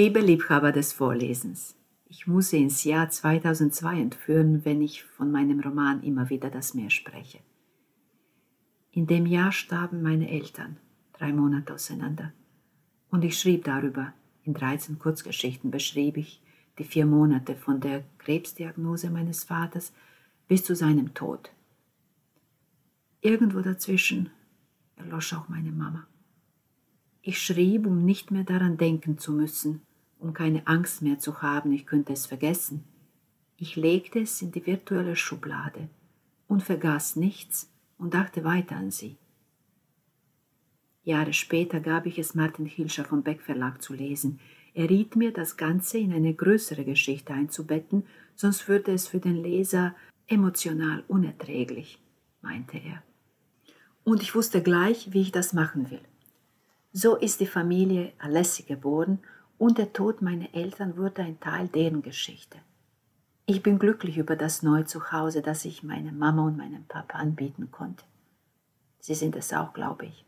Liebe Liebhaber des Vorlesens, ich muss Sie ins Jahr 2002 entführen, wenn ich von meinem Roman immer wieder das Meer spreche. In dem Jahr starben meine Eltern, drei Monate auseinander. Und ich schrieb darüber. In 13 Kurzgeschichten beschrieb ich die vier Monate von der Krebsdiagnose meines Vaters bis zu seinem Tod. Irgendwo dazwischen erlosch auch meine Mama. Ich schrieb, um nicht mehr daran denken zu müssen, um keine Angst mehr zu haben, ich könnte es vergessen. Ich legte es in die virtuelle Schublade und vergaß nichts und dachte weiter an sie. Jahre später gab ich es Martin Hilscher vom Beck Verlag zu lesen. Er riet mir, das Ganze in eine größere Geschichte einzubetten, sonst würde es für den Leser emotional unerträglich, meinte er. Und ich wusste gleich, wie ich das machen will. So ist die Familie Alessi geboren und der Tod meiner Eltern wurde ein Teil deren Geschichte. Ich bin glücklich über das neue Zuhause, das ich meiner Mama und meinem Papa anbieten konnte. Sie sind es auch, glaube ich.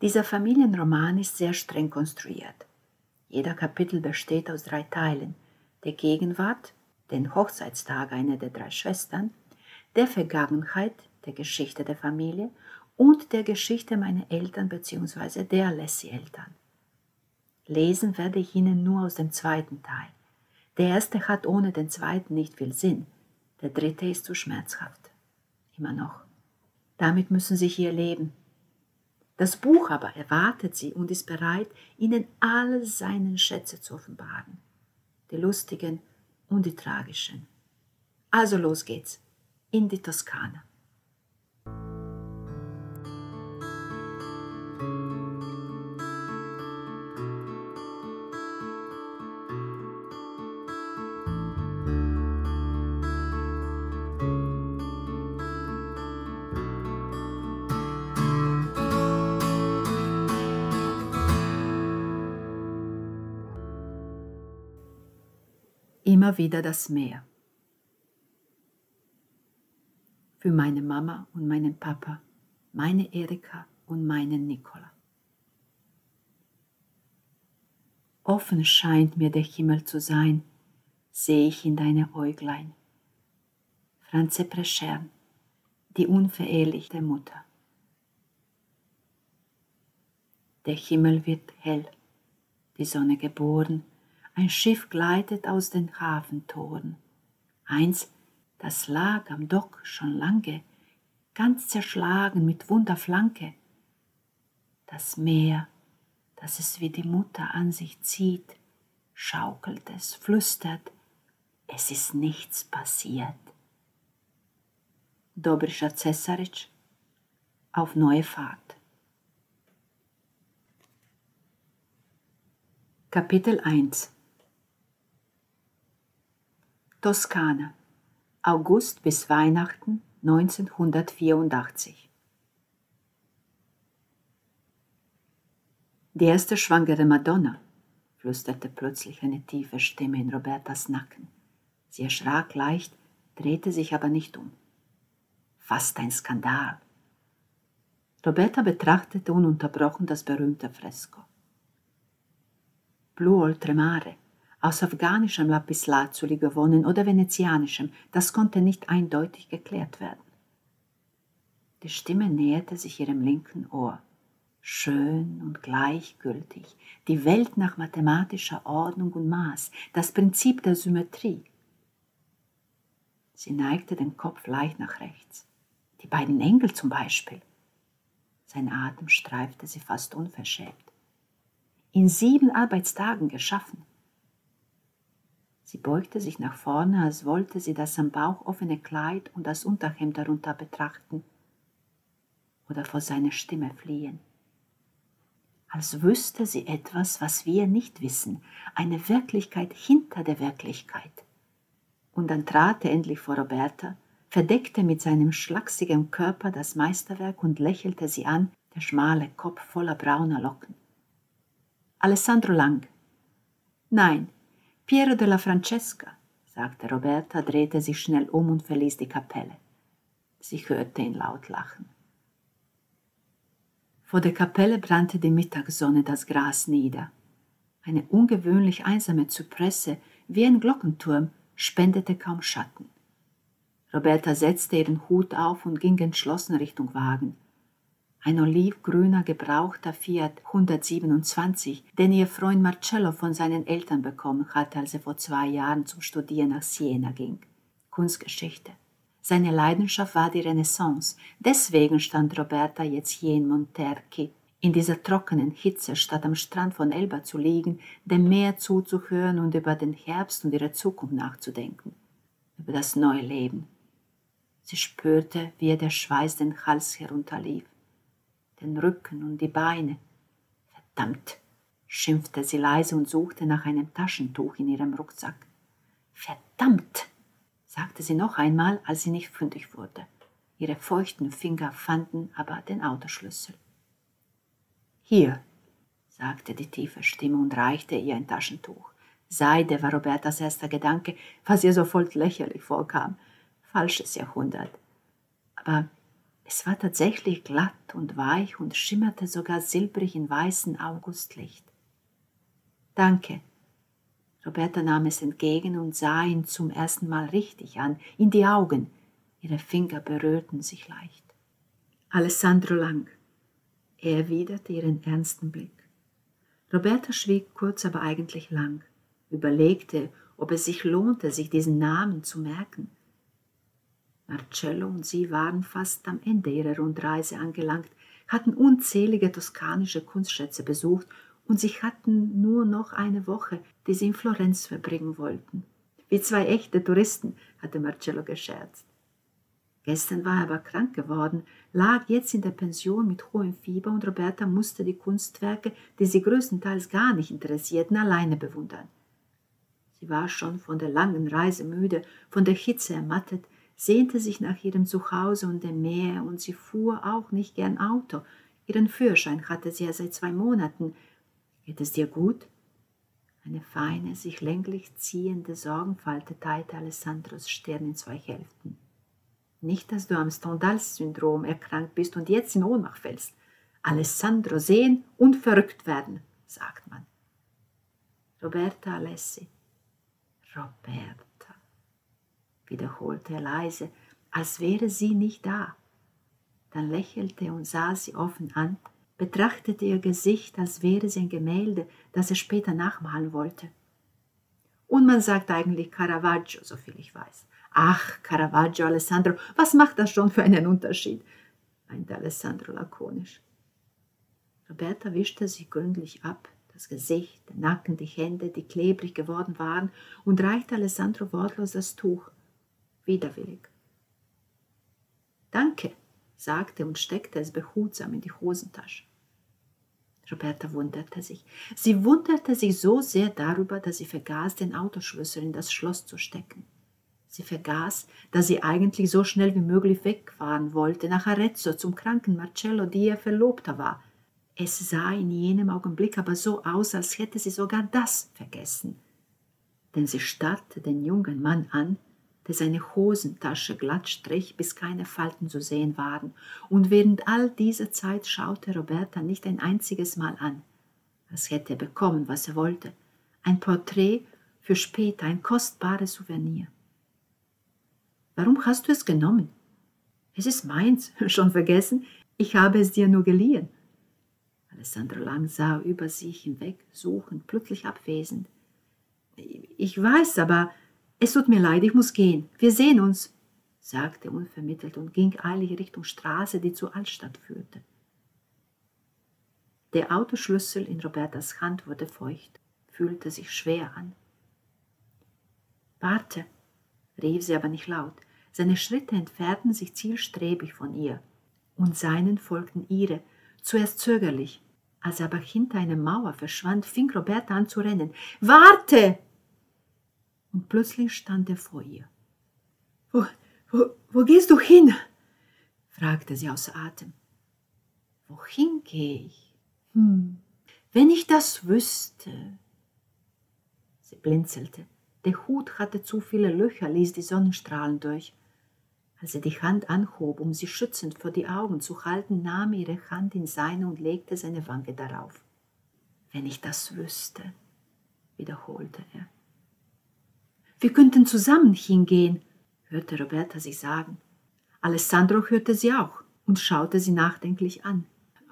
Dieser Familienroman ist sehr streng konstruiert. Jeder Kapitel besteht aus drei Teilen. Der Gegenwart, den Hochzeitstag einer der drei Schwestern, der Vergangenheit, der Geschichte der Familie und der Geschichte meiner Eltern bzw. der Lassie-Eltern. Lesen werde ich Ihnen nur aus dem zweiten Teil. Der erste hat ohne den zweiten nicht viel Sinn, der dritte ist zu schmerzhaft. Immer noch. Damit müssen Sie hier leben. Das Buch aber erwartet sie und ist bereit, ihnen alle seinen Schätze zu offenbaren, die lustigen und die tragischen. Also los geht's in die Toskana. Immer wieder das Meer. Für meine Mama und meinen Papa, meine Erika und meinen Nikola. Offen scheint mir der Himmel zu sein, sehe ich in deine Äuglein. Franze Preschern, die unverehrliche Mutter. Der Himmel wird hell, die Sonne geboren, ein Schiff gleitet aus den Hafentoren. Eins, das lag am Dock schon lange, ganz zerschlagen mit Wunderflanke. Das Meer, das es wie die Mutter an sich zieht, schaukelt es, flüstert, es ist nichts passiert. Dobrischa Cesaric auf neue Fahrt. Kapitel 1 Toskana, August bis Weihnachten 1984. Die erste schwangere Madonna, flüsterte plötzlich eine tiefe Stimme in Robertas Nacken. Sie erschrak leicht, drehte sich aber nicht um. Fast ein Skandal. Roberta betrachtete ununterbrochen das berühmte Fresko. Blu oltremare, aus afghanischem Lapislazuli gewonnen oder venezianischem, das konnte nicht eindeutig geklärt werden. Die Stimme näherte sich ihrem linken Ohr. Schön und gleichgültig, die Welt nach mathematischer Ordnung und Maß, das Prinzip der Symmetrie. Sie neigte den Kopf leicht nach rechts. Die beiden Engel zum Beispiel. Sein Atem streifte sie fast unverschämt. In sieben Arbeitstagen geschaffen. Sie beugte sich nach vorne, als wollte sie das am Bauch offene Kleid und das Unterhemd darunter betrachten oder vor seiner Stimme fliehen. Als wüsste sie etwas, was wir nicht wissen, eine Wirklichkeit hinter der Wirklichkeit. Und dann trat er endlich vor Roberta, verdeckte mit seinem schlachsigen Körper das Meisterwerk und lächelte sie an, der schmale Kopf voller brauner Locken. Alessandro Lang. Nein, Piero della Francesca, sagte Roberta, drehte sich schnell um und verließ die Kapelle. Sie hörte ihn laut lachen. Vor der Kapelle brannte die Mittagssonne das Gras nieder. Eine ungewöhnlich einsame Zypresse, wie ein Glockenturm, spendete kaum Schatten. Roberta setzte ihren Hut auf und ging entschlossen Richtung Wagen. Ein olivgrüner gebrauchter Fiat 127, den ihr Freund Marcello von seinen Eltern bekommen hatte, als er vor zwei Jahren zum Studieren nach Siena ging. Kunstgeschichte. Seine Leidenschaft war die Renaissance. Deswegen stand Roberta jetzt hier in Monterchi, in dieser trockenen Hitze, statt am Strand von Elba zu liegen, dem Meer zuzuhören und über den Herbst und ihre Zukunft nachzudenken, über das neue Leben. Sie spürte, wie ihr der Schweiß den Hals herunterlief, den Rücken und die Beine. Verdammt, schimpfte sie leise und suchte nach einem Taschentuch in ihrem Rucksack. Verdammt, sagte sie noch einmal, als sie nicht fündig wurde. Ihre feuchten Finger fanden aber den Autoschlüssel. Hier, sagte die tiefe Stimme und reichte ihr ein Taschentuch. Seide war Robertas erster Gedanke, was ihr sofort lächerlich vorkam. Falsches Jahrhundert. Aber es war tatsächlich glatt und weich und schimmerte sogar silbrig in weißem Augustlicht. Danke. Roberta nahm es entgegen und sah ihn zum ersten Mal richtig an, in die Augen. Ihre Finger berührten sich leicht. Alessandro Lang. Er erwiderte ihren ernsten Blick. Roberta schwieg kurz, aber eigentlich lang, überlegte, ob es sich lohnte, sich diesen Namen zu merken. Marcello und sie waren fast am Ende ihrer Rundreise angelangt, hatten unzählige toskanische Kunstschätze besucht und sie hatten nur noch eine Woche, die sie in Florenz verbringen wollten. Wie zwei echte Touristen, hatte Marcello gescherzt. Gestern war er aber krank geworden, lag jetzt in der Pension mit hohem Fieber und Roberta musste die Kunstwerke, die sie größtenteils gar nicht interessierten, alleine bewundern. Sie war schon von der langen Reise müde, von der Hitze ermattet, sehnte sich nach ihrem Zuhause und dem Meer und sie fuhr auch nicht gern Auto. Ihren Führerschein hatte sie ja seit zwei Monaten. Geht es dir gut? Eine feine, sich länglich ziehende Sorgenfalte teilte Alessandros Stirn in zwei Hälften. Nicht, dass du am Stendhal-Syndrom erkrankt bist und jetzt in Ohnmacht fällst. Alessandro sehen und verrückt werden, sagt man. Roberta Alessi. Roberta, wiederholte er leise, als wäre sie nicht da. Dann lächelte und sah sie offen an, betrachtete ihr Gesicht, als wäre sie ein Gemälde, das er später nachmalen wollte. Und man sagt eigentlich Caravaggio, soviel ich weiß. Ach, Caravaggio, Alessandro, was macht das schon für einen Unterschied? meinte Alessandro lakonisch. Roberta wischte sie gründlich ab, das Gesicht, der Nacken, die Hände, die klebrig geworden waren, und reichte Alessandro wortlos das Tuch, widerwillig. Danke, sagte und steckte es behutsam in die Hosentasche. Roberta wunderte sich. Sie wunderte sich so sehr darüber, dass sie vergaß, den Autoschlüssel in das Schloss zu stecken. Sie vergaß, dass sie eigentlich so schnell wie möglich wegfahren wollte, nach Arezzo zum kranken Marcello, die ihr Verlobter war. Es sah in jenem Augenblick aber so aus, als hätte sie sogar das vergessen. Denn sie starrte den jungen Mann an, der seine Hosentasche glatt strich, bis keine Falten zu sehen waren, und während all dieser Zeit schaute Roberta nicht ein einziges Mal an, als hätte bekommen, was er wollte, ein Porträt für später, ein kostbares Souvenir. Warum hast du es genommen? Es ist meins, schon vergessen. Ich habe es dir nur geliehen. Alessandro Lang sah über sich hinweg, suchend, plötzlich abwesend. Ich weiß, aber es tut mir leid, ich muss gehen. Wir sehen uns, sagte er unvermittelt und ging eilig Richtung Straße, die zur Altstadt führte. Der Autoschlüssel in Robertas Hand wurde feucht, fühlte sich schwer an. Warte, rief sie aber nicht laut. Seine Schritte entfernten sich zielstrebig von ihr, und seinen folgten ihre, zuerst zögerlich. Als er aber hinter einer Mauer verschwand, fing Roberta an zu rennen. Warte! Und plötzlich stand er vor ihr. Wo, wo, wo gehst du hin? fragte sie außer Atem. Wohin gehe ich? Hm, wenn ich das wüsste. Sie blinzelte. Der Hut hatte zu viele Löcher, ließ die Sonnenstrahlen durch. Als er die Hand anhob, um sie schützend vor die Augen zu halten, nahm er ihre Hand in seine und legte seine Wange darauf. Wenn ich das wüsste, wiederholte er. Wir könnten zusammen hingehen, hörte Roberta sich sagen. Alessandro hörte sie auch und schaute sie nachdenklich an.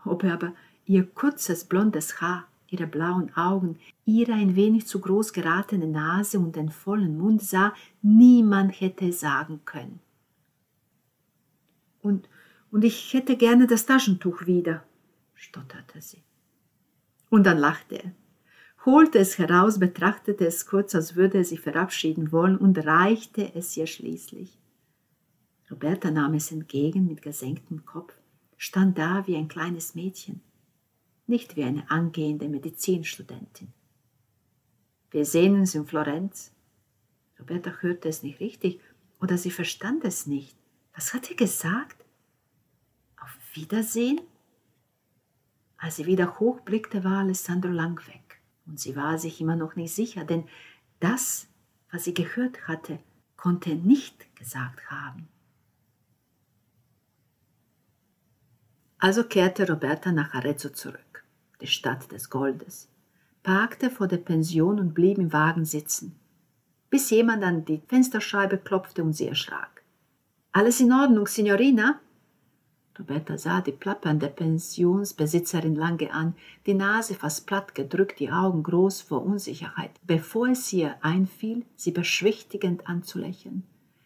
Ob er aber ihr kurzes blondes Haar, ihre blauen Augen, ihre ein wenig zu groß geratene Nase und den vollen Mund sah, niemand hätte sagen können. Und, und ich hätte gerne das Taschentuch wieder, stotterte sie. Und dann lachte er, holte es heraus, betrachtete es kurz, als würde er sich verabschieden wollen und reichte es ihr schließlich. Roberta nahm es entgegen mit gesenktem Kopf, stand da wie ein kleines Mädchen, nicht wie eine angehende Medizinstudentin. Wir sehen uns in Florenz. Roberta hörte es nicht richtig oder sie verstand es nicht. Was hat er gesagt? Auf Wiedersehen? Als sie wieder hochblickte, war Alessandro lang weg. Und sie war sich immer noch nicht sicher, denn das, was sie gehört hatte, konnte er nicht gesagt haben. Also kehrte Roberta nach Arezzo zurück, die Stadt des Goldes, parkte vor der Pension und blieb im Wagen sitzen, bis jemand an die Fensterscheibe klopfte und sie erschrak. Alles in Ordnung, Signorina? Roberta sah die plappernde Pensionsbesitzerin lange an, die Nase fast platt gedrückt, die Augen groß vor Unsicherheit, bevor es ihr einfiel, sie beschwichtigend anzulächeln.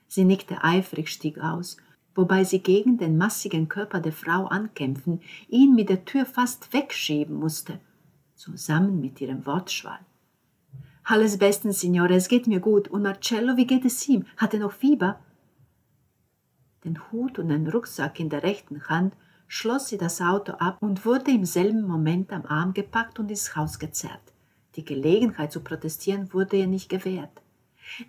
Sie nickte eifrig, stieg aus, wobei sie gegen den massigen Körper der Frau ankämpfen, ihn mit der Tür fast wegschieben musste, zusammen mit ihrem Wortschwall. Alles bestens, Signore, es geht mir gut. Und Marcello, wie geht es ihm? Hat er noch Fieber? Den Hut und den Rucksack in der rechten Hand, schloss sie das Auto ab und wurde im selben Moment am Arm gepackt und ins Haus gezerrt. Die Gelegenheit zu protestieren wurde ihr nicht gewährt.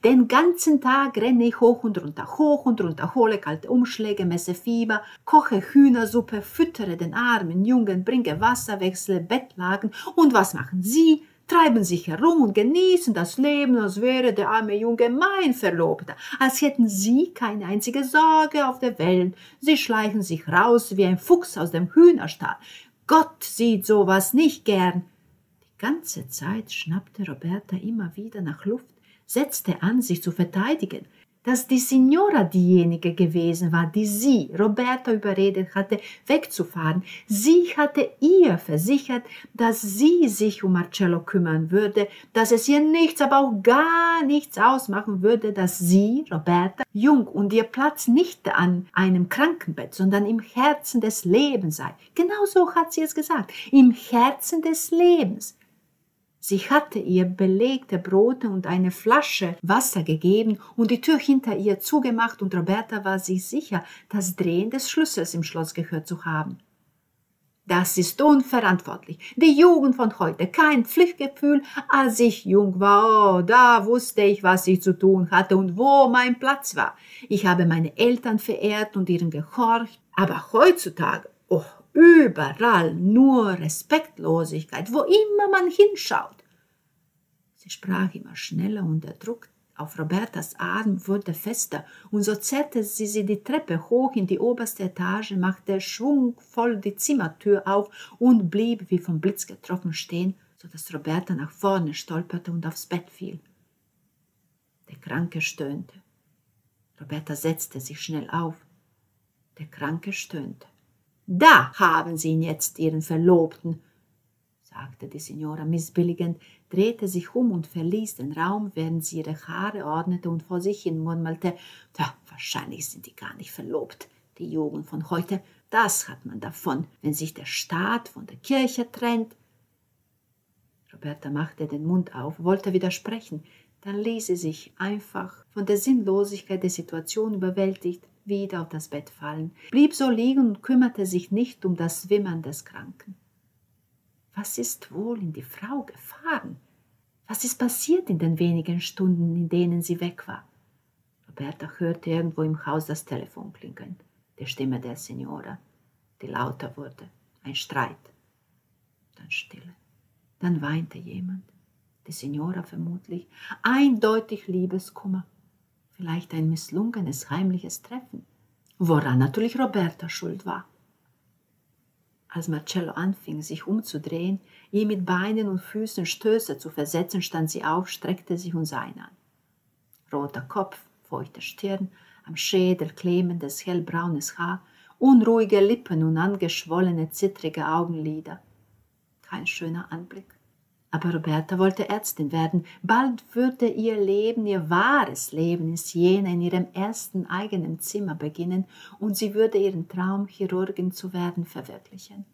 Den ganzen Tag renne ich hoch und runter, hoch und runter, hole kalte Umschläge, messe Fieber, koche Hühnersuppe, füttere den armen Jungen, bringe Wasser, wechsle Bettlagen. Und was machen Sie? Treiben sich herum und genießen das Leben, als wäre der arme Junge mein Verlobter, als hätten sie keine einzige Sorge auf der Welt. Sie schleichen sich raus wie ein Fuchs aus dem Hühnerstall. Gott sieht sowas nicht gern. Die ganze Zeit schnappte Roberta immer wieder nach Luft, setzte an, sich zu verteidigen dass die Signora diejenige gewesen war, die sie, Roberta, überredet hatte, wegzufahren. Sie hatte ihr versichert, dass sie sich um Marcello kümmern würde, dass es ihr nichts, aber auch gar nichts ausmachen würde, dass sie, Roberta, jung und ihr Platz nicht an einem Krankenbett, sondern im Herzen des Lebens sei. Genau so hat sie es gesagt, im Herzen des Lebens. Sie hatte ihr belegte Brote und eine Flasche Wasser gegeben und die Tür hinter ihr zugemacht und Roberta war sich sicher, das Drehen des Schlüssels im Schloss gehört zu haben. Das ist unverantwortlich. Die Jugend von heute, kein Pflichtgefühl. Als ich jung war, oh, da wusste ich, was ich zu tun hatte und wo mein Platz war. Ich habe meine Eltern verehrt und ihnen gehorcht. Aber heutzutage, oh, Überall nur Respektlosigkeit, wo immer man hinschaut. Sie sprach immer schneller und der Druck auf Robertas Arm wurde fester, und so zerrte sie sie die Treppe hoch in die oberste Etage, machte schwungvoll die Zimmertür auf und blieb wie vom Blitz getroffen stehen, so dass Roberta nach vorne stolperte und aufs Bett fiel. Der Kranke stöhnte. Roberta setzte sich schnell auf. Der Kranke stöhnte. Da haben Sie ihn jetzt, Ihren Verlobten, sagte die Signora missbilligend, drehte sich um und verließ den Raum, während sie ihre Haare ordnete und vor sich hin murmelte, Tja, wahrscheinlich sind die gar nicht verlobt, die Jugend von heute. Das hat man davon, wenn sich der Staat von der Kirche trennt. Roberta machte den Mund auf, wollte widersprechen, dann ließ sie sich einfach von der Sinnlosigkeit der Situation überwältigt wieder auf das Bett fallen, blieb so liegen und kümmerte sich nicht um das Wimmern des Kranken. Was ist wohl in die Frau gefahren? Was ist passiert in den wenigen Stunden, in denen sie weg war? Roberta hörte irgendwo im Haus das Telefon klingeln, die Stimme der Signora, die lauter wurde, ein Streit. Dann Stille. Dann weinte jemand, die Signora vermutlich, eindeutig Liebeskummer vielleicht ein misslungenes heimliches Treffen, woran natürlich Roberta schuld war. Als Marcello anfing, sich umzudrehen, ihr mit Beinen und Füßen Stöße zu versetzen, stand sie auf, streckte sich und sah ihn an. Roter Kopf, feuchte Stirn, am Schädel klemmendes hellbraunes Haar, unruhige Lippen und angeschwollene, zittrige Augenlider. Kein schöner Anblick. Aber Roberta wollte Ärztin werden. Bald würde ihr Leben, ihr wahres Leben in Siena in ihrem ersten eigenen Zimmer beginnen und sie würde ihren Traum, Chirurgin zu werden, verwirklichen.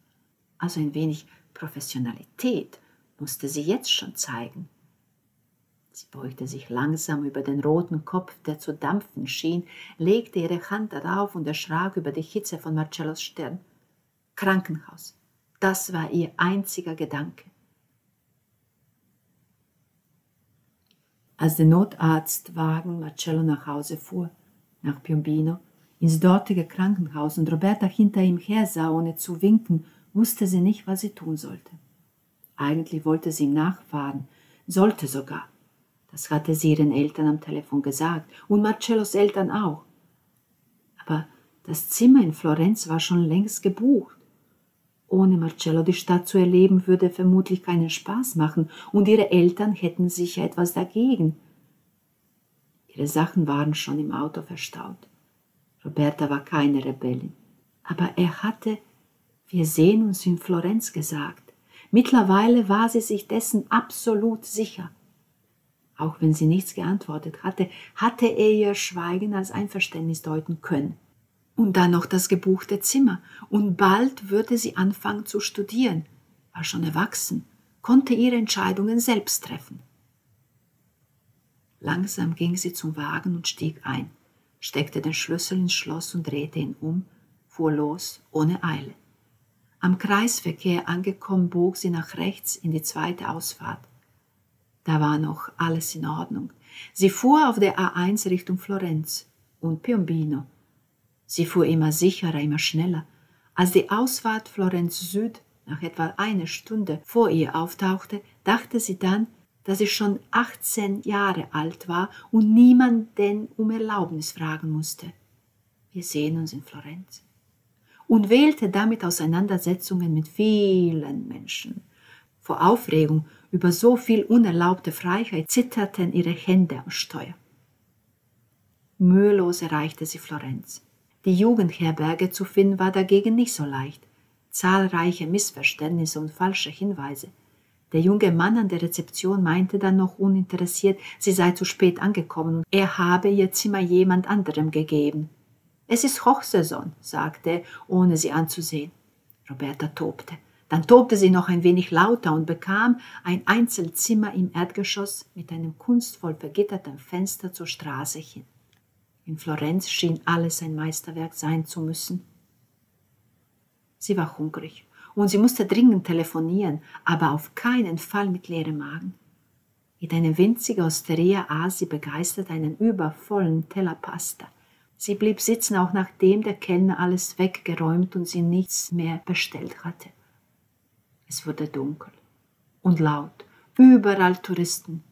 Also ein wenig Professionalität musste sie jetzt schon zeigen. Sie beugte sich langsam über den roten Kopf, der zu dampfen schien, legte ihre Hand darauf und erschrak über die Hitze von Marcellos Stirn. Krankenhaus. Das war ihr einziger Gedanke. Als der Notarztwagen Marcello nach Hause fuhr, nach Piombino, ins dortige Krankenhaus und Roberta hinter ihm hersah, ohne zu winken, wusste sie nicht, was sie tun sollte. Eigentlich wollte sie ihm nachfahren, sollte sogar. Das hatte sie ihren Eltern am Telefon gesagt und Marcellos Eltern auch. Aber das Zimmer in Florenz war schon längst gebucht. Ohne Marcello die Stadt zu erleben, würde vermutlich keinen Spaß machen, und ihre Eltern hätten sicher etwas dagegen. Ihre Sachen waren schon im Auto verstaut. Roberta war keine Rebellin. Aber er hatte, wir sehen uns in Florenz gesagt. Mittlerweile war sie sich dessen absolut sicher. Auch wenn sie nichts geantwortet hatte, hatte er ihr Schweigen als Einverständnis deuten können und dann noch das gebuchte Zimmer. Und bald würde sie anfangen zu studieren, war schon erwachsen, konnte ihre Entscheidungen selbst treffen. Langsam ging sie zum Wagen und stieg ein, steckte den Schlüssel ins Schloss und drehte ihn um, fuhr los, ohne Eile. Am Kreisverkehr angekommen, bog sie nach rechts in die zweite Ausfahrt. Da war noch alles in Ordnung. Sie fuhr auf der A1 Richtung Florenz und Piombino, Sie fuhr immer sicherer, immer schneller. Als die Ausfahrt Florenz Süd nach etwa einer Stunde vor ihr auftauchte, dachte sie dann, dass sie schon 18 Jahre alt war und niemanden um Erlaubnis fragen musste. Wir sehen uns in Florenz. Und wählte damit Auseinandersetzungen mit vielen Menschen. Vor Aufregung über so viel unerlaubte Freiheit zitterten ihre Hände am Steuer. Mühelos erreichte sie Florenz. Die Jugendherberge zu finden war dagegen nicht so leicht. Zahlreiche Missverständnisse und falsche Hinweise. Der junge Mann an der Rezeption meinte dann noch uninteressiert, sie sei zu spät angekommen und er habe ihr Zimmer jemand anderem gegeben. Es ist Hochsaison, sagte er, ohne sie anzusehen. Roberta tobte. Dann tobte sie noch ein wenig lauter und bekam ein Einzelzimmer im Erdgeschoss mit einem kunstvoll vergitterten Fenster zur Straße hin. In Florenz schien alles ein Meisterwerk sein zu müssen. Sie war hungrig und sie musste dringend telefonieren, aber auf keinen Fall mit leerem Magen. In eine winzige Osteria aß sie begeistert einen übervollen Teller Pasta. Sie blieb sitzen, auch nachdem der Kellner alles weggeräumt und sie nichts mehr bestellt hatte. Es wurde dunkel und laut, überall Touristen.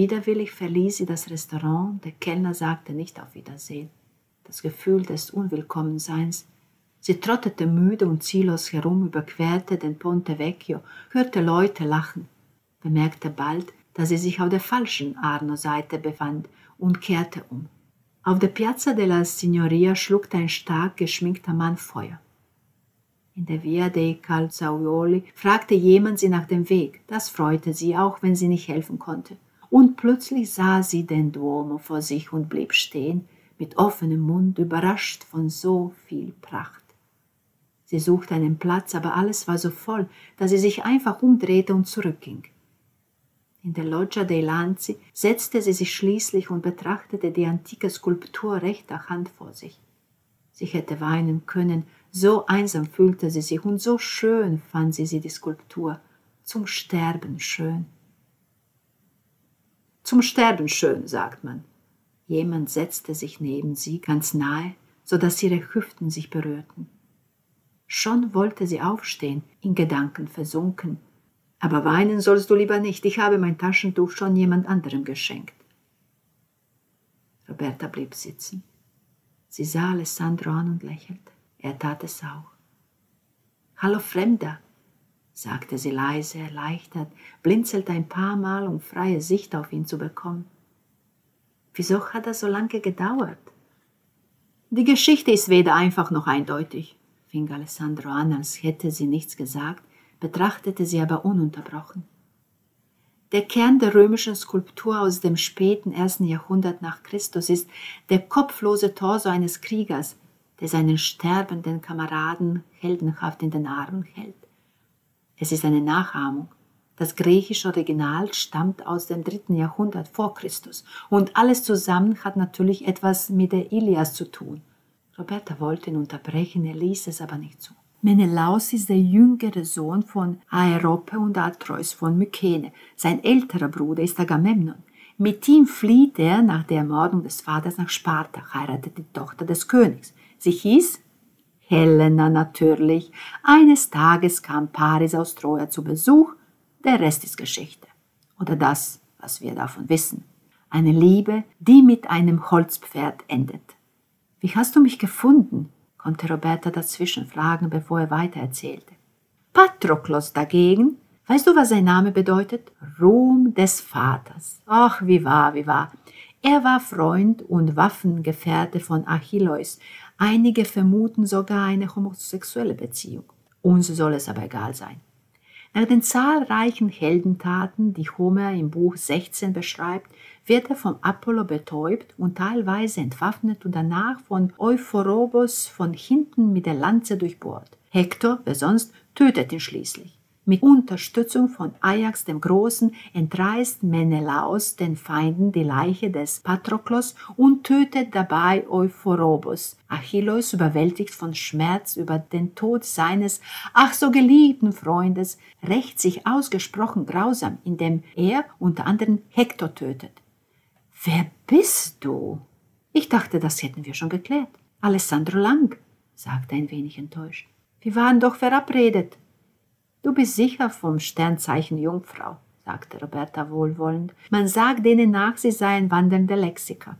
Widerwillig verließ sie das Restaurant, der Kellner sagte nicht auf Wiedersehen. Das Gefühl des Unwillkommenseins. Sie trottete müde und ziellos herum, überquerte den Ponte Vecchio, hörte Leute lachen, bemerkte bald, dass sie sich auf der falschen Arno-Seite befand und kehrte um. Auf der Piazza della Signoria schluckte ein stark geschminkter Mann Feuer. In der Via dei Calzaioli fragte jemand sie nach dem Weg. Das freute sie, auch wenn sie nicht helfen konnte und plötzlich sah sie den Duomo vor sich und blieb stehen, mit offenem Mund, überrascht von so viel Pracht. Sie suchte einen Platz, aber alles war so voll, dass sie sich einfach umdrehte und zurückging. In der Loggia dei Lanzi setzte sie sich schließlich und betrachtete die antike Skulptur rechter Hand vor sich. Sie hätte weinen können, so einsam fühlte sie sich und so schön fand sie sie die Skulptur, zum Sterben schön. Zum Sterben schön, sagt man. Jemand setzte sich neben sie, ganz nahe, so dass ihre Hüften sich berührten. Schon wollte sie aufstehen, in Gedanken versunken. Aber weinen sollst du lieber nicht, ich habe mein Taschentuch schon jemand anderem geschenkt. Roberta blieb sitzen. Sie sah Alessandro an und lächelte. Er tat es auch. Hallo Fremder, sagte sie leise, erleichtert, blinzelte ein paar Mal, um freie Sicht auf ihn zu bekommen. Wieso hat das so lange gedauert? Die Geschichte ist weder einfach noch eindeutig, fing Alessandro an, als hätte sie nichts gesagt, betrachtete sie aber ununterbrochen. Der Kern der römischen Skulptur aus dem späten ersten Jahrhundert nach Christus ist der kopflose Torso eines Kriegers, der seinen sterbenden Kameraden heldenhaft in den Armen hält. Es ist eine Nachahmung. Das griechische Original stammt aus dem dritten Jahrhundert vor Christus und alles zusammen hat natürlich etwas mit der Ilias zu tun. Roberta wollte ihn unterbrechen, er ließ es aber nicht zu. Menelaus ist der jüngere Sohn von Aerope und Atreus von Mykene. Sein älterer Bruder ist Agamemnon. Mit ihm flieht er nach der Ermordung des Vaters nach Sparta, heiratet die Tochter des Königs. Sie hieß Helena natürlich. Eines Tages kam Paris aus Troja zu Besuch, der Rest ist Geschichte. Oder das, was wir davon wissen. Eine Liebe, die mit einem Holzpferd endet. Wie hast du mich gefunden? konnte Roberta dazwischen fragen, bevor er weitererzählte. Patroklos dagegen, weißt du, was sein Name bedeutet? Ruhm des Vaters. Ach, wie wahr, wie wahr. Er war Freund und Waffengefährte von Achilleus, Einige vermuten sogar eine homosexuelle Beziehung. Uns soll es aber egal sein. Nach den zahlreichen Heldentaten, die Homer im Buch 16 beschreibt, wird er vom Apollo betäubt und teilweise entwaffnet und danach von Euphorobos von hinten mit der Lanze durchbohrt. Hektor, wer sonst, tötet ihn schließlich. Mit Unterstützung von Ajax dem Großen entreißt Menelaos den Feinden die Leiche des Patroklos und tötet dabei Euphorobos. Achilleus, überwältigt von Schmerz über den Tod seines ach so geliebten Freundes, rächt sich ausgesprochen grausam, indem er unter anderem Hektor tötet. Wer bist du? Ich dachte, das hätten wir schon geklärt. Alessandro Lang, sagte ein wenig enttäuscht. Wir waren doch verabredet. Du bist sicher vom Sternzeichen Jungfrau, sagte Roberta wohlwollend. Man sagt denen nach, sie seien wandelnde Lexiker.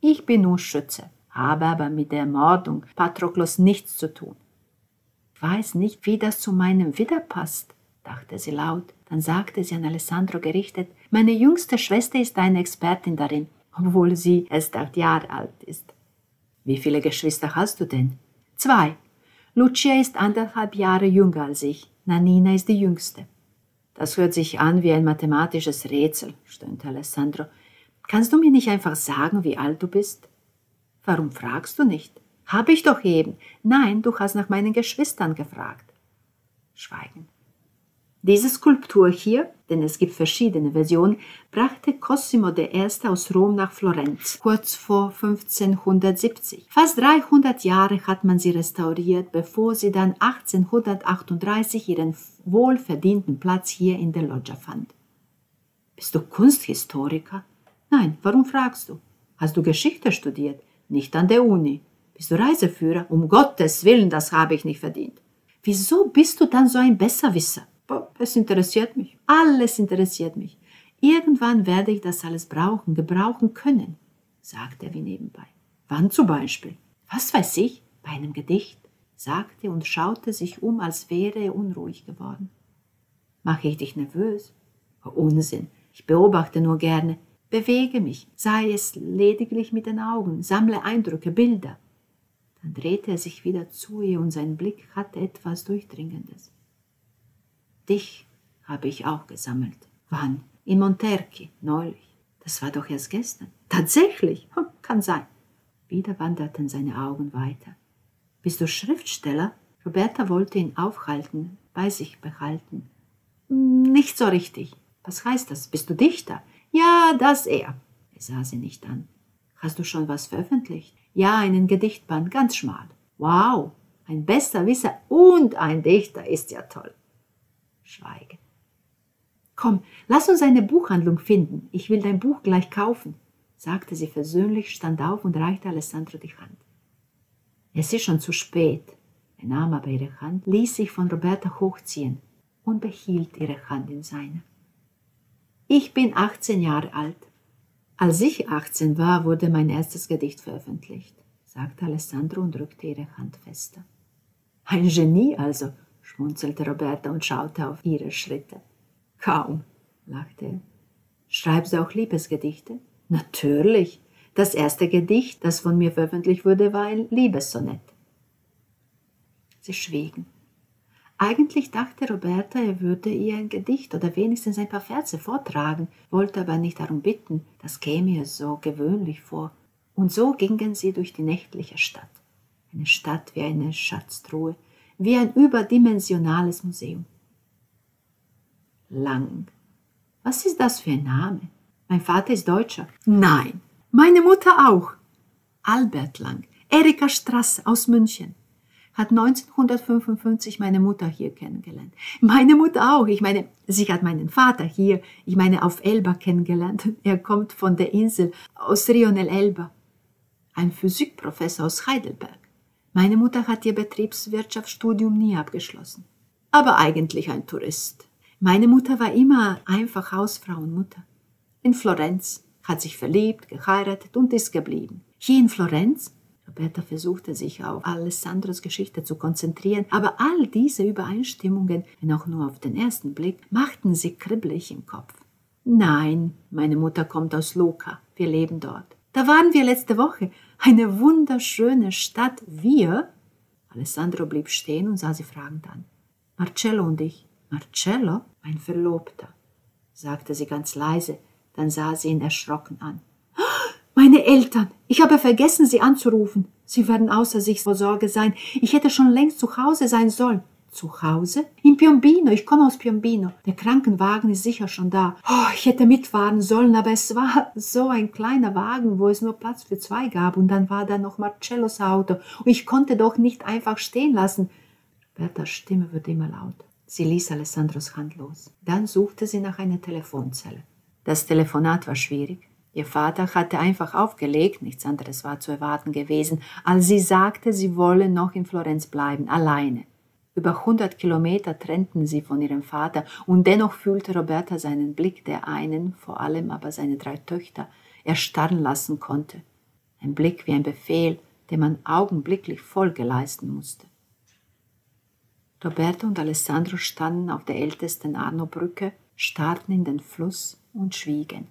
Ich bin nur Schütze, habe aber mit der Ermordung Patroklos nichts zu tun. Ich weiß nicht, wie das zu meinem Widder passt, dachte sie laut. Dann sagte sie an Alessandro gerichtet, meine jüngste Schwester ist eine Expertin darin, obwohl sie erst acht Jahre alt ist. Wie viele Geschwister hast du denn? Zwei, Lucia ist anderthalb Jahre jünger als ich. Nanina ist die jüngste. Das hört sich an wie ein mathematisches Rätsel, stöhnte Alessandro. Kannst du mir nicht einfach sagen, wie alt du bist? Warum fragst du nicht? Habe ich doch eben. Nein, du hast nach meinen Geschwistern gefragt. Schweigen. Diese Skulptur hier, denn es gibt verschiedene Versionen, brachte Cosimo I. aus Rom nach Florenz, kurz vor 1570. Fast 300 Jahre hat man sie restauriert, bevor sie dann 1838 ihren wohlverdienten Platz hier in der Loggia fand. Bist du Kunsthistoriker? Nein, warum fragst du? Hast du Geschichte studiert? Nicht an der Uni. Bist du Reiseführer? Um Gottes Willen, das habe ich nicht verdient. Wieso bist du dann so ein Besserwisser? Es interessiert mich. Alles interessiert mich. Irgendwann werde ich das alles brauchen, gebrauchen können, sagte er wie nebenbei. Wann zum Beispiel? Was weiß ich? Bei einem Gedicht, sagte und schaute sich um, als wäre er unruhig geworden. Mache ich dich nervös? Oh, Unsinn. Ich beobachte nur gerne, bewege mich, sei es lediglich mit den Augen, sammle Eindrücke, Bilder. Dann drehte er sich wieder zu ihr und sein Blick hatte etwas Durchdringendes. Dich habe ich auch gesammelt. Wann? In Monterchi, neulich. Das war doch erst gestern. Tatsächlich? Hm, kann sein. Wieder wanderten seine Augen weiter. Bist du Schriftsteller? Roberta wollte ihn aufhalten, bei sich behalten. Nicht so richtig. Was heißt das? Bist du Dichter? Ja, das er. Er sah sie nicht an. Hast du schon was veröffentlicht? Ja, einen Gedichtband, ganz schmal. Wow, ein Besserwisser und ein Dichter ist ja toll. Schweigen. Komm, lass uns eine Buchhandlung finden. Ich will dein Buch gleich kaufen, sagte sie versöhnlich, stand auf und reichte Alessandro die Hand. Es ist schon zu spät. Er nahm aber ihre Hand, ließ sich von Roberta hochziehen und behielt ihre Hand in seine. Ich bin 18 Jahre alt. Als ich 18 war, wurde mein erstes Gedicht veröffentlicht, sagte Alessandro und drückte ihre Hand fester. Ein Genie also, schmunzelte Roberta und schaute auf ihre Schritte. Kaum, lachte er. Schreibst du auch Liebesgedichte? Natürlich. Das erste Gedicht, das von mir veröffentlicht wurde, war ein Liebessonett. Sie schwiegen. Eigentlich dachte Roberta, er würde ihr ein Gedicht oder wenigstens ein paar Verse vortragen, wollte aber nicht darum bitten, das käme ihr so gewöhnlich vor. Und so gingen sie durch die nächtliche Stadt. Eine Stadt wie eine Schatztruhe, wie ein überdimensionales Museum. Lang. Was ist das für ein Name? Mein Vater ist Deutscher. Nein, meine Mutter auch. Albert Lang, Erika Strasse aus München hat 1955 meine Mutter hier kennengelernt. Meine Mutter auch. Ich meine, sie hat meinen Vater hier, ich meine, auf Elba kennengelernt. Er kommt von der Insel aus Rionel Elba. Ein Physikprofessor aus Heidelberg. Meine Mutter hat ihr Betriebswirtschaftsstudium nie abgeschlossen. Aber eigentlich ein Tourist. Meine Mutter war immer einfach Hausfrau und Mutter. In Florenz, hat sich verliebt, geheiratet und ist geblieben. Hier in Florenz Roberta versuchte sich auf Alessandros Geschichte zu konzentrieren, aber all diese Übereinstimmungen, wenn auch nur auf den ersten Blick, machten sie kribbelig im Kopf. Nein, meine Mutter kommt aus Luca. Wir leben dort. Da waren wir letzte Woche. Eine wunderschöne Stadt. Wir? Alessandro blieb stehen und sah sie fragend an. Marcello und ich. Marcello? Mein Verlobter, sagte sie ganz leise, dann sah sie ihn erschrocken an. Meine Eltern. Ich habe vergessen, sie anzurufen. Sie werden außer sich vor Sorge sein. Ich hätte schon längst zu Hause sein sollen. Zu Hause? In Piombino. Ich komme aus Piombino. Der Krankenwagen ist sicher schon da. Oh, ich hätte mitfahren sollen, aber es war so ein kleiner Wagen, wo es nur Platz für zwei gab. Und dann war da noch Marcellos Auto. Und ich konnte doch nicht einfach stehen lassen. Bertas Stimme wird immer lauter. Sie ließ Alessandros Hand los. Dann suchte sie nach einer Telefonzelle. Das Telefonat war schwierig. Ihr Vater hatte einfach aufgelegt, nichts anderes war zu erwarten gewesen, als sie sagte, sie wolle noch in Florenz bleiben, alleine. Über hundert Kilometer trennten sie von ihrem Vater, und dennoch fühlte Roberta seinen Blick, der einen, vor allem aber seine drei Töchter, erstarren lassen konnte. Ein Blick wie ein Befehl, dem man augenblicklich Folge leisten musste. Roberta und Alessandro standen auf der ältesten Arno-Brücke, starrten in den Fluss und schwiegen.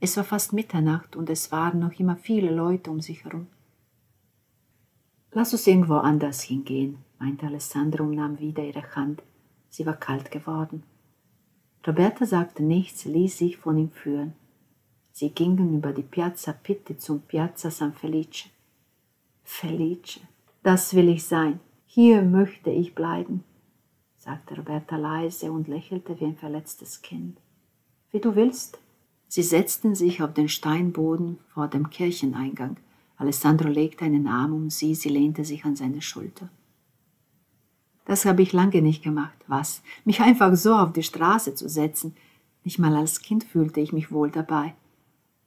Es war fast Mitternacht und es waren noch immer viele Leute um sich herum. Lass uns irgendwo anders hingehen, meinte Alessandro und nahm wieder ihre Hand. Sie war kalt geworden. Roberta sagte nichts, ließ sich von ihm führen. Sie gingen über die Piazza Pitti zum Piazza San Felice. Felice, das will ich sein. Hier möchte ich bleiben, sagte Roberta leise und lächelte wie ein verletztes Kind. Wie du willst, Sie setzten sich auf den Steinboden vor dem Kircheneingang. Alessandro legte einen Arm um sie, sie lehnte sich an seine Schulter. Das habe ich lange nicht gemacht. Was? Mich einfach so auf die Straße zu setzen. Nicht mal als Kind fühlte ich mich wohl dabei.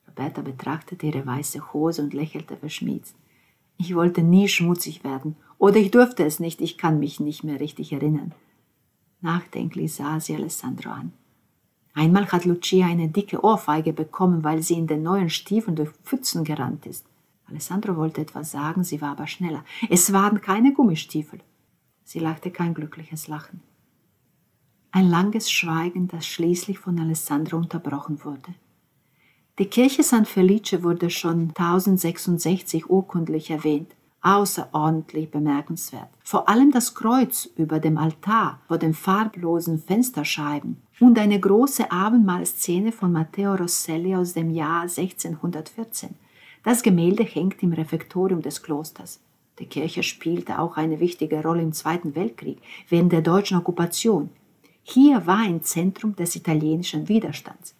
Roberta betrachtete ihre weiße Hose und lächelte verschmiegt. Ich wollte nie schmutzig werden. Oder ich durfte es nicht, ich kann mich nicht mehr richtig erinnern. Nachdenklich sah sie Alessandro an. Einmal hat Lucia eine dicke Ohrfeige bekommen, weil sie in den neuen Stiefeln durch Pfützen gerannt ist. Alessandro wollte etwas sagen, sie war aber schneller. Es waren keine Gummistiefel. Sie lachte kein glückliches Lachen. Ein langes Schweigen, das schließlich von Alessandro unterbrochen wurde. Die Kirche San Felice wurde schon 1066 urkundlich erwähnt außerordentlich bemerkenswert. Vor allem das Kreuz über dem Altar vor den farblosen Fensterscheiben und eine große Abendmahlszene von Matteo Rosselli aus dem Jahr 1614. Das Gemälde hängt im Refektorium des Klosters. Die Kirche spielte auch eine wichtige Rolle im Zweiten Weltkrieg, während der deutschen Okkupation. Hier war ein Zentrum des italienischen Widerstands.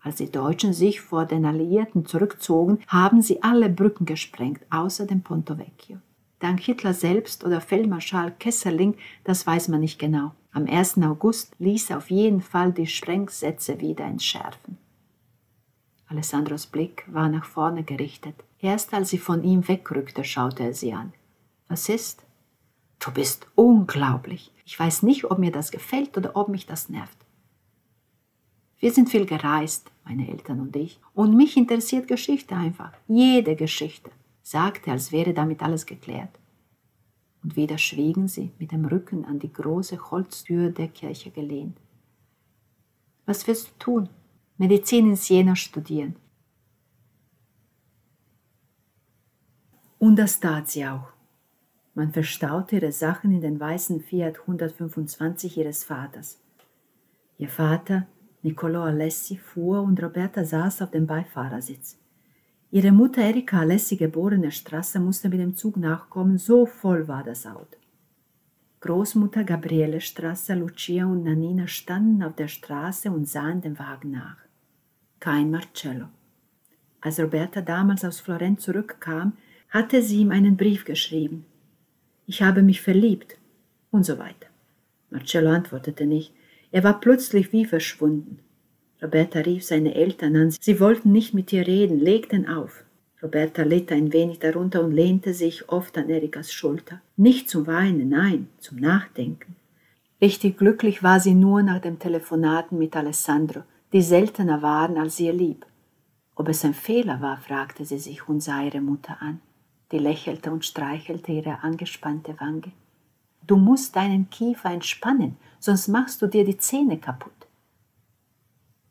Als die Deutschen sich vor den Alliierten zurückzogen, haben sie alle Brücken gesprengt, außer dem Ponto Vecchio. Dank Hitler selbst oder Feldmarschall Kesserling, das weiß man nicht genau. Am 1. August ließ er auf jeden Fall die Sprengsätze wieder entschärfen. Alessandros Blick war nach vorne gerichtet. Erst als sie von ihm wegrückte, schaute er sie an. Was ist? Du bist unglaublich. Ich weiß nicht, ob mir das gefällt oder ob mich das nervt. Wir sind viel gereist, meine Eltern und ich, und mich interessiert Geschichte einfach, jede Geschichte, sagte, als wäre damit alles geklärt. und wieder schwiegen sie mit dem Rücken an die große Holztür der Kirche gelehnt. Was wirst du tun? Medizin in Siena studieren. Und das tat sie auch. Man verstaute ihre Sachen in den weißen Fiat 125 ihres Vaters. Ihr Vater, Niccolò Alessi, fuhr und Roberta saß auf dem Beifahrersitz. Ihre Mutter Erika Alessi, geborene Strasser, musste mit dem Zug nachkommen, so voll war das Auto. Großmutter Gabriele Strasser, Lucia und Nanina standen auf der Straße und sahen dem Wagen nach. Kein Marcello. Als Roberta damals aus Florenz zurückkam, hatte sie ihm einen Brief geschrieben ich habe mich verliebt und so weiter. Marcello antwortete nicht. Er war plötzlich wie verschwunden. Roberta rief seine Eltern an. Sie wollten nicht mit ihr reden, legten auf. Roberta litt ein wenig darunter und lehnte sich oft an Erikas Schulter. Nicht zum Weinen, nein, zum Nachdenken. Richtig glücklich war sie nur nach dem Telefonaten mit Alessandro, die seltener waren als ihr lieb. Ob es ein Fehler war, fragte sie sich und sah ihre Mutter an die lächelte und streichelte ihre angespannte Wange. Du musst deinen Kiefer entspannen, sonst machst du dir die Zähne kaputt.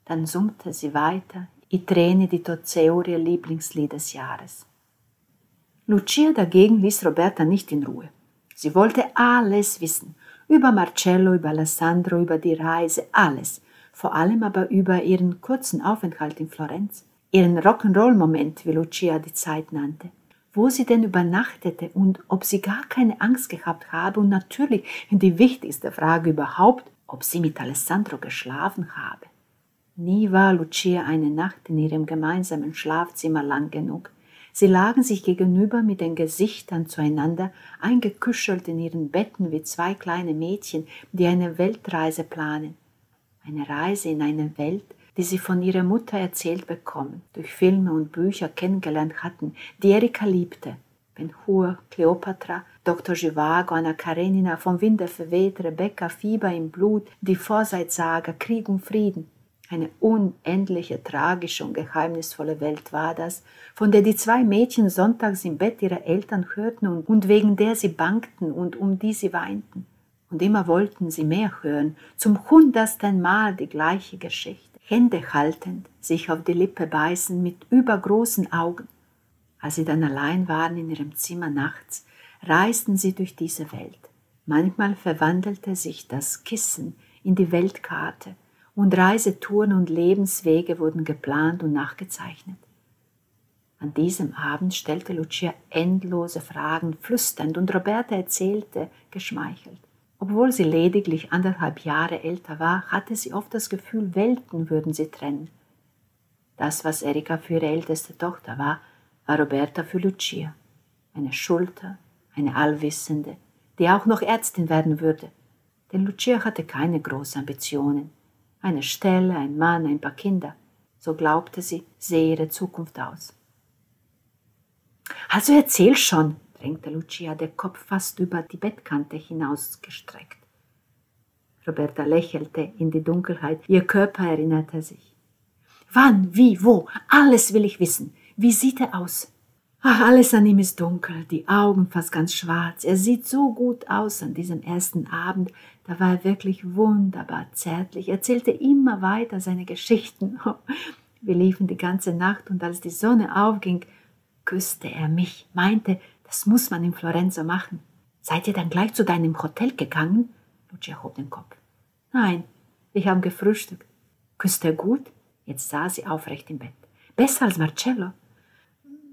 Dann summte sie weiter, I Treni di Tozeo, ihr Lieblingslied des Jahres. Lucia dagegen ließ Roberta nicht in Ruhe. Sie wollte alles wissen, über Marcello, über Alessandro, über die Reise, alles, vor allem aber über ihren kurzen Aufenthalt in Florenz, ihren Rock'n'Roll-Moment, wie Lucia die Zeit nannte wo sie denn übernachtete und ob sie gar keine Angst gehabt habe und natürlich die wichtigste Frage überhaupt, ob sie mit Alessandro geschlafen habe. Nie war Lucia eine Nacht in ihrem gemeinsamen Schlafzimmer lang genug. Sie lagen sich gegenüber mit den Gesichtern zueinander, eingekuschelt in ihren Betten wie zwei kleine Mädchen, die eine Weltreise planen. Eine Reise in eine Welt, die sie von ihrer Mutter erzählt bekommen, durch Filme und Bücher kennengelernt hatten, die Erika liebte. Ben Hur, Kleopatra, Dr. Givago, Anna Karenina, vom Winde verweht, Rebecca, Fieber im Blut, die Vorzeitsager, Krieg und Frieden. Eine unendliche, tragische und geheimnisvolle Welt war das, von der die zwei Mädchen sonntags im Bett ihrer Eltern hörten und wegen der sie bangten und um die sie weinten. Und immer wollten sie mehr hören, zum hundertsten Mal die gleiche Geschichte. Hände haltend, sich auf die Lippe beißen mit übergroßen Augen. Als sie dann allein waren in ihrem Zimmer nachts, reisten sie durch diese Welt. Manchmal verwandelte sich das Kissen in die Weltkarte und Reisetouren und Lebenswege wurden geplant und nachgezeichnet. An diesem Abend stellte Lucia endlose Fragen, flüsternd, und Roberta erzählte, geschmeichelt. Obwohl sie lediglich anderthalb Jahre älter war, hatte sie oft das Gefühl, Welten würden sie trennen. Das, was Erika für ihre älteste Tochter war, war Roberta für Lucia. Eine Schulter, eine Allwissende, die auch noch Ärztin werden würde. Denn Lucia hatte keine großen Ambitionen. Eine Stelle, ein Mann, ein paar Kinder. So glaubte sie, sehe ihre Zukunft aus. Also erzähl schon, drängte Lucia, der Kopf fast über die Bettkante hinausgestreckt. Roberta lächelte in die Dunkelheit, ihr Körper erinnerte sich. Wann, wie, wo, alles will ich wissen. Wie sieht er aus? Ach, alles an ihm ist dunkel, die Augen fast ganz schwarz. Er sieht so gut aus an diesem ersten Abend. Da war er wirklich wunderbar zärtlich, erzählte immer weiter seine Geschichten. Wir liefen die ganze Nacht und als die Sonne aufging, küsste er mich, meinte, das muss man in Florenz machen. Seid ihr dann gleich zu deinem Hotel gegangen? Lucia hob den Kopf. Nein, wir haben gefrühstückt. Küsst er gut? Jetzt saß sie aufrecht im Bett. Besser als Marcello?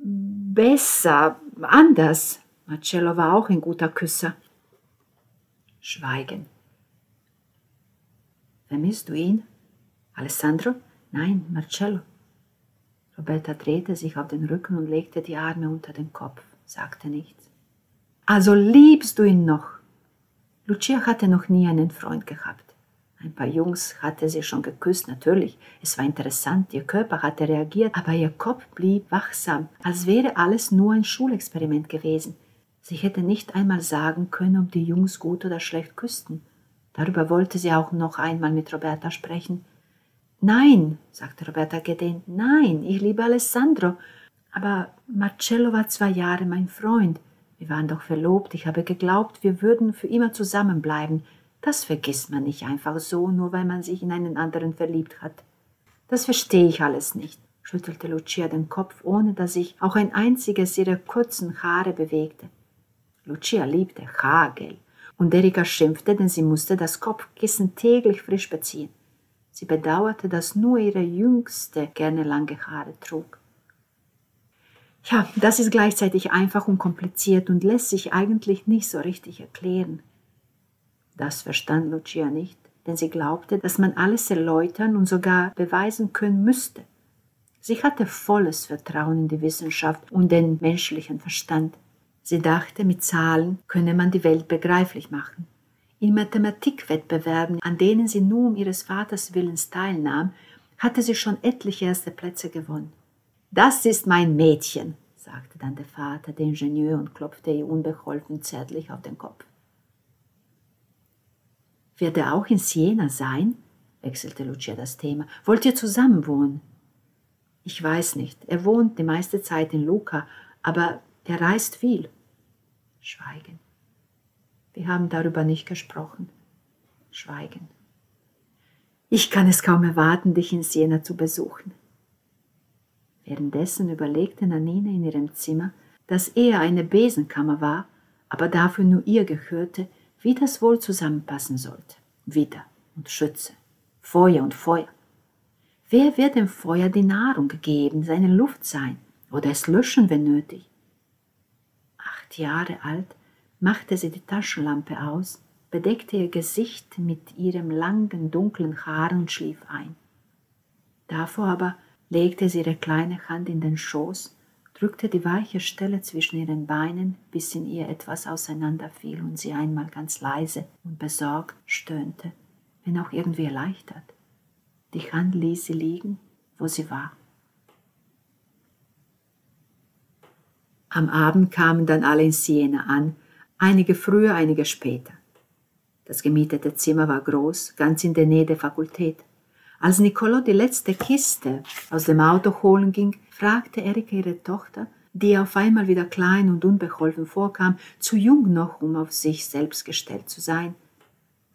Besser, anders. Marcello war auch ein guter Küsser. Schweigen. Vermisst du ihn? Alessandro? Nein, Marcello. Roberta drehte sich auf den Rücken und legte die Arme unter den Kopf sagte nichts. Also liebst du ihn noch? Lucia hatte noch nie einen Freund gehabt. Ein paar Jungs hatte sie schon geküsst, natürlich. Es war interessant, ihr Körper hatte reagiert, aber ihr Kopf blieb wachsam, als wäre alles nur ein Schulexperiment gewesen. Sie hätte nicht einmal sagen können, ob die Jungs gut oder schlecht küssten. Darüber wollte sie auch noch einmal mit Roberta sprechen. Nein, sagte Roberta gedehnt, nein, ich liebe Alessandro aber Marcello war zwei Jahre mein Freund. Wir waren doch verlobt, ich habe geglaubt, wir würden für immer zusammenbleiben. Das vergisst man nicht einfach so, nur weil man sich in einen anderen verliebt hat. Das verstehe ich alles nicht, schüttelte Lucia den Kopf, ohne dass sich auch ein einziges ihrer kurzen Haare bewegte. Lucia liebte Hagel, und Erika schimpfte, denn sie musste das Kopfkissen täglich frisch beziehen. Sie bedauerte, dass nur ihre Jüngste gerne lange Haare trug. Ja, das ist gleichzeitig einfach und kompliziert und lässt sich eigentlich nicht so richtig erklären. Das verstand Lucia nicht, denn sie glaubte, dass man alles erläutern und sogar beweisen können müsste. Sie hatte volles Vertrauen in die Wissenschaft und den menschlichen Verstand. Sie dachte, mit Zahlen könne man die Welt begreiflich machen. In Mathematikwettbewerben, an denen sie nur um ihres Vaters Willens teilnahm, hatte sie schon etliche erste Plätze gewonnen. Das ist mein Mädchen, sagte dann der Vater, der Ingenieur, und klopfte ihr unbeholfen zärtlich auf den Kopf. Wird er auch in Siena sein? wechselte Lucia das Thema. Wollt ihr zusammen wohnen? Ich weiß nicht. Er wohnt die meiste Zeit in Luca, aber er reist viel. Schweigen. Wir haben darüber nicht gesprochen. Schweigen. Ich kann es kaum erwarten, dich in Siena zu besuchen. Währenddessen überlegte Nanine in ihrem Zimmer, dass er eine Besenkammer war, aber dafür nur ihr gehörte, wie das wohl zusammenpassen sollte. Widder und Schütze, Feuer und Feuer. Wer wird dem Feuer die Nahrung geben, seine Luft sein oder es löschen, wenn nötig? Acht Jahre alt machte sie die Taschenlampe aus, bedeckte ihr Gesicht mit ihrem langen, dunklen Haar und schlief ein. Davor aber legte sie ihre kleine Hand in den Schoß, drückte die weiche Stelle zwischen ihren Beinen, bis in ihr etwas auseinanderfiel und sie einmal ganz leise und besorgt stöhnte, wenn auch irgendwie erleichtert. Die Hand ließ sie liegen, wo sie war. Am Abend kamen dann alle in Siena an, einige früher, einige später. Das gemietete Zimmer war groß, ganz in der Nähe der Fakultät. Als Niccolò die letzte Kiste aus dem Auto holen ging, fragte Erika ihre Tochter, die auf einmal wieder klein und unbeholfen vorkam, zu jung noch, um auf sich selbst gestellt zu sein.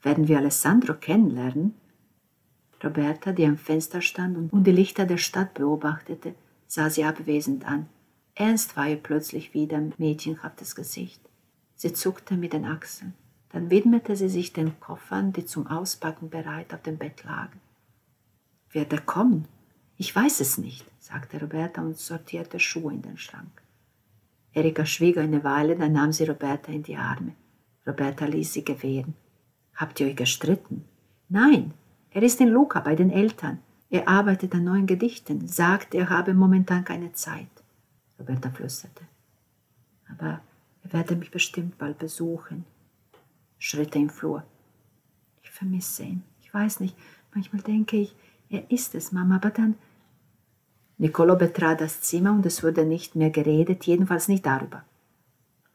Werden wir Alessandro kennenlernen? Roberta, die am Fenster stand und die Lichter der Stadt beobachtete, sah sie abwesend an. Ernst war ihr plötzlich wieder mädchenhaftes Gesicht. Sie zuckte mit den Achseln. Dann widmete sie sich den Koffern, die zum Auspacken bereit auf dem Bett lagen. Wird er kommen? Ich weiß es nicht, sagte Roberta und sortierte Schuhe in den Schrank. Erika schwieg eine Weile, dann nahm sie Roberta in die Arme. Roberta ließ sie gewähren. Habt ihr euch gestritten? Nein, er ist in Luca bei den Eltern. Er arbeitet an neuen Gedichten, sagt, er habe momentan keine Zeit. Roberta flüsterte. Aber er werde mich bestimmt bald besuchen. Schritte im Flur. Ich vermisse ihn. Ich weiß nicht, manchmal denke ich, er ist es, Mama, aber dann. Nicolo betrat das Zimmer und es wurde nicht mehr geredet, jedenfalls nicht darüber.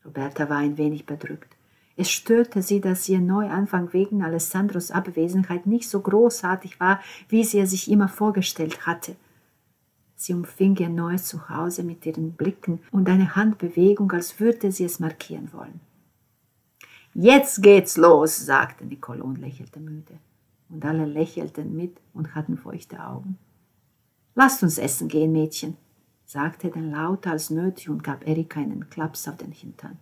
Roberta war ein wenig bedrückt. Es störte sie, dass ihr Neuanfang wegen Alessandros Abwesenheit nicht so großartig war, wie sie es sich immer vorgestellt hatte. Sie umfing ihr neues Zuhause mit ihren Blicken und eine Handbewegung, als würde sie es markieren wollen. Jetzt geht's los, sagte Nicolo und lächelte müde und alle lächelten mit und hatten feuchte Augen. Lasst uns essen gehen, Mädchen, sagte er dann lauter als nötig und gab Erika einen Klaps auf den Hintern.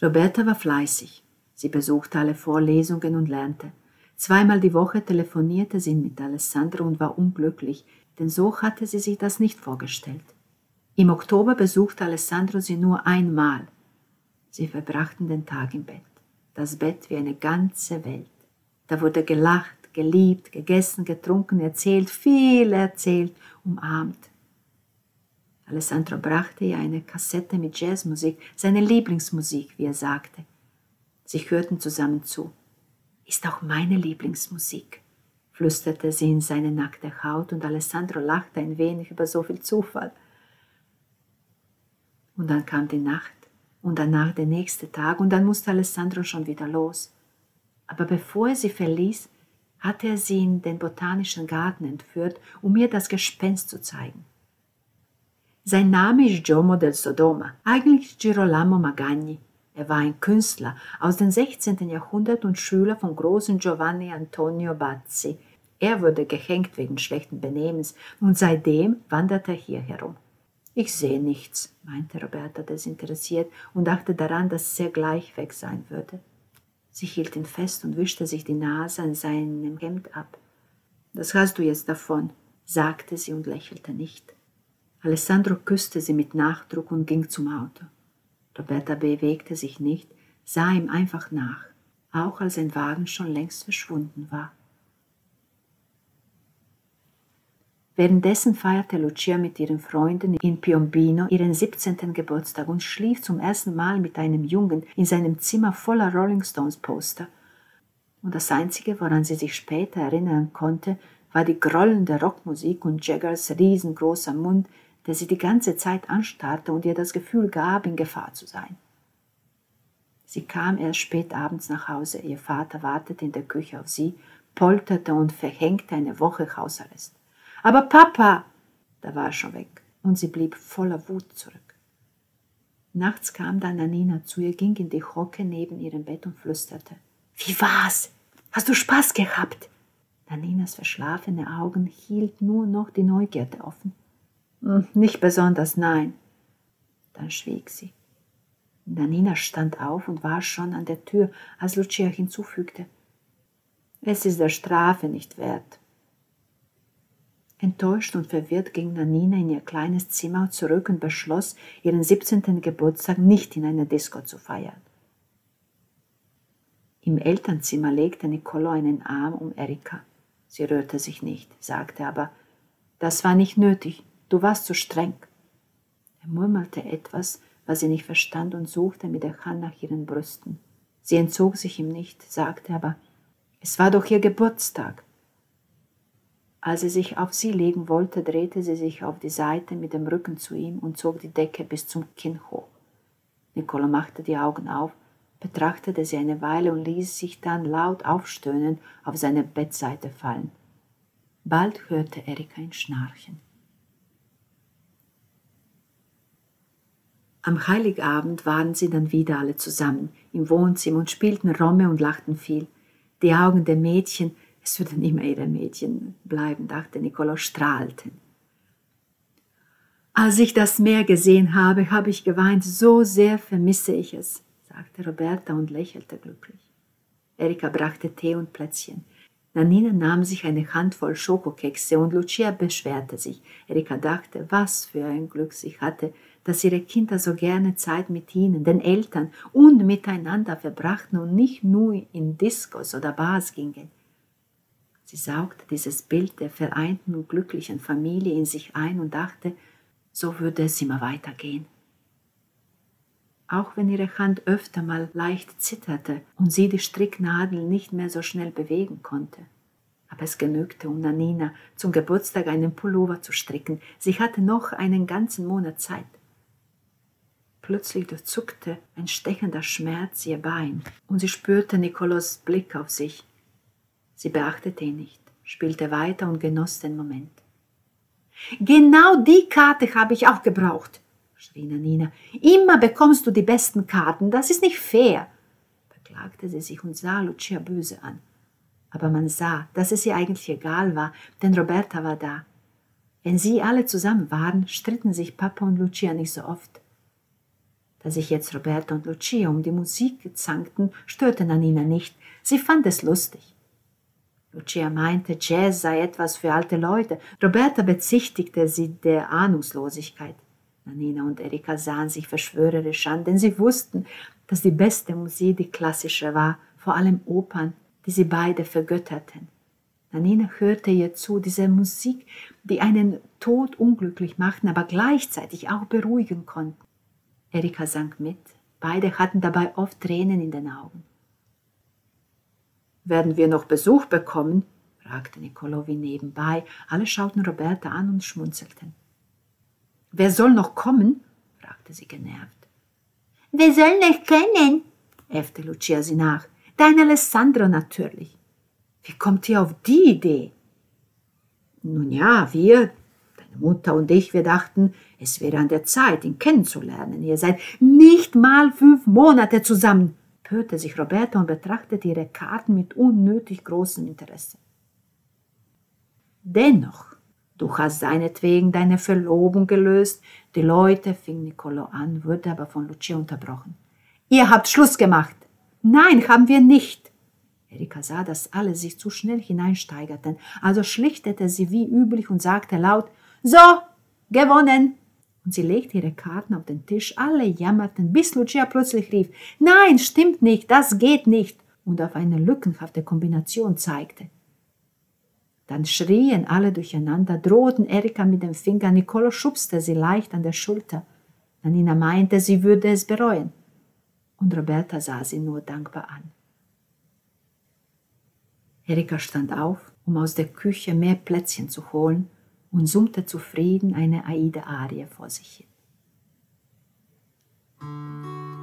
Roberta war fleißig. Sie besuchte alle Vorlesungen und lernte. Zweimal die Woche telefonierte sie mit Alessandro und war unglücklich, denn so hatte sie sich das nicht vorgestellt. Im Oktober besuchte Alessandro sie nur einmal. Sie verbrachten den Tag im Bett das Bett wie eine ganze Welt. Da wurde gelacht, geliebt, gegessen, getrunken, erzählt, viel erzählt, umarmt. Alessandro brachte ihr eine Kassette mit Jazzmusik, seine Lieblingsmusik, wie er sagte. Sie hörten zusammen zu. Ist auch meine Lieblingsmusik, flüsterte sie in seine nackte Haut und Alessandro lachte ein wenig über so viel Zufall. Und dann kam die Nacht und danach der nächste Tag und dann musste Alessandro schon wieder los. Aber bevor er sie verließ, hatte er sie in den botanischen Garten entführt, um ihr das Gespenst zu zeigen. Sein Name ist Giomo del Sodoma, eigentlich Girolamo Magagni. Er war ein Künstler aus dem 16. Jahrhundert und Schüler vom großen Giovanni Antonio Bazzi. Er wurde gehängt wegen schlechten Benehmens und seitdem wandert er hier herum. Ich sehe nichts, meinte Roberta desinteressiert und dachte daran, dass es sehr gleich weg sein würde. Sie hielt ihn fest und wischte sich die Nase an seinem Hemd ab. Das hast du jetzt davon, sagte sie und lächelte nicht. Alessandro küsste sie mit Nachdruck und ging zum Auto. Roberta bewegte sich nicht, sah ihm einfach nach, auch als sein Wagen schon längst verschwunden war. Währenddessen feierte Lucia mit ihren Freunden in Piombino ihren 17. Geburtstag und schlief zum ersten Mal mit einem Jungen in seinem Zimmer voller Rolling Stones Poster. Und das Einzige, woran sie sich später erinnern konnte, war die grollende Rockmusik und Jaggers riesengroßer Mund, der sie die ganze Zeit anstarrte und ihr das Gefühl gab, in Gefahr zu sein. Sie kam erst spät abends nach Hause, ihr Vater wartete in der Küche auf sie, polterte und verhängte eine Woche Hausarrest. Aber Papa, da war er schon weg und sie blieb voller Wut zurück. Nachts kam dann Nanina zu ihr, ging in die Hocke neben ihrem Bett und flüsterte. Wie war's? Hast du Spaß gehabt? Naninas verschlafene Augen hielt nur noch die Neugierde offen. Hm, nicht besonders, nein. Dann schwieg sie. Nanina stand auf und war schon an der Tür, als Lucia hinzufügte. Es ist der Strafe nicht wert. Enttäuscht und verwirrt ging Nanina in ihr kleines Zimmer zurück und beschloss, ihren 17. Geburtstag nicht in einer Disco zu feiern. Im Elternzimmer legte Nicolo einen Arm um Erika. Sie rührte sich nicht, sagte aber, das war nicht nötig, du warst zu streng. Er murmelte etwas, was sie nicht verstand und suchte mit der Hand nach ihren Brüsten. Sie entzog sich ihm nicht, sagte aber, es war doch ihr Geburtstag. Als er sich auf sie legen wollte, drehte sie sich auf die Seite mit dem Rücken zu ihm und zog die Decke bis zum Kinn hoch. Nicola machte die Augen auf, betrachtete sie eine Weile und ließ sich dann laut aufstöhnen auf seine Bettseite fallen. Bald hörte Erika ein Schnarchen. Am Heiligabend waren sie dann wieder alle zusammen im Wohnzimmer und spielten Romme und lachten viel. Die Augen der Mädchen es würden immer ihre Mädchen bleiben, dachte Nicolo, strahlten. Als ich das Meer gesehen habe, habe ich geweint, so sehr vermisse ich es, sagte Roberta und lächelte glücklich. Erika brachte Tee und Plätzchen. Nanina nahm sich eine Handvoll Schokokekse und Lucia beschwerte sich. Erika dachte, was für ein Glück sie hatte, dass ihre Kinder so gerne Zeit mit ihnen, den Eltern und miteinander verbrachten und nicht nur in Diskos oder Bars gingen. Sie saugte dieses Bild der vereinten und glücklichen Familie in sich ein und dachte, so würde es immer weitergehen. Auch wenn ihre Hand öfter mal leicht zitterte und sie die Stricknadel nicht mehr so schnell bewegen konnte. Aber es genügte, um Nanina zum Geburtstag einen Pullover zu stricken. Sie hatte noch einen ganzen Monat Zeit. Plötzlich durchzuckte ein stechender Schmerz ihr Bein und sie spürte Nikolos Blick auf sich. Sie beachtete ihn nicht, spielte weiter und genoss den Moment. Genau die Karte habe ich auch gebraucht, schrie Nanina. Immer bekommst du die besten Karten, das ist nicht fair, beklagte sie sich und sah Lucia böse an. Aber man sah, dass es ihr eigentlich egal war, denn Roberta war da. Wenn sie alle zusammen waren, stritten sich Papa und Lucia nicht so oft. Da sich jetzt Roberta und Lucia um die Musik zankten, störte Nanina nicht. Sie fand es lustig. Lucia meinte, Jazz sei etwas für alte Leute. Roberta bezichtigte sie der Ahnungslosigkeit. Nanina und Erika sahen sich verschwörerisch an, denn sie wussten, dass die beste Musik die klassische war, vor allem Opern, die sie beide vergötterten. Nanina hörte ihr zu, diese Musik, die einen Tod unglücklich machten, aber gleichzeitig auch beruhigen konnten. Erika sang mit, beide hatten dabei oft Tränen in den Augen. Werden wir noch Besuch bekommen? fragte Nicolovi nebenbei. Alle schauten Roberta an und schmunzelten. Wer soll noch kommen? fragte sie genervt. Wer soll nicht kennen? äffte Lucia sie nach. Dein Alessandro natürlich. Wie kommt ihr auf die Idee? Nun ja, wir, deine Mutter und ich, wir dachten, es wäre an der Zeit, ihn kennenzulernen. Ihr seid nicht mal fünf Monate zusammen, hörte sich Roberta und betrachtete ihre Karten mit unnötig großem Interesse. Dennoch, du hast seinetwegen deine Verlobung gelöst. Die Leute, fing Nicolo an, wurde aber von Lucia unterbrochen. Ihr habt Schluss gemacht. Nein, haben wir nicht. Erika sah, dass alle sich zu schnell hineinsteigerten, also schlichtete sie wie üblich und sagte laut, so, gewonnen. Und sie legte ihre Karten auf den Tisch, alle jammerten, bis Lucia plötzlich rief, nein, stimmt nicht, das geht nicht, und auf eine lückenhafte Kombination zeigte. Dann schrien alle durcheinander, drohten Erika mit dem Finger, Nicolo schubste sie leicht an der Schulter. Nanina meinte, sie würde es bereuen. Und Roberta sah sie nur dankbar an. Erika stand auf, um aus der Küche mehr Plätzchen zu holen und summte zufrieden eine Aida-Arie vor sich hin.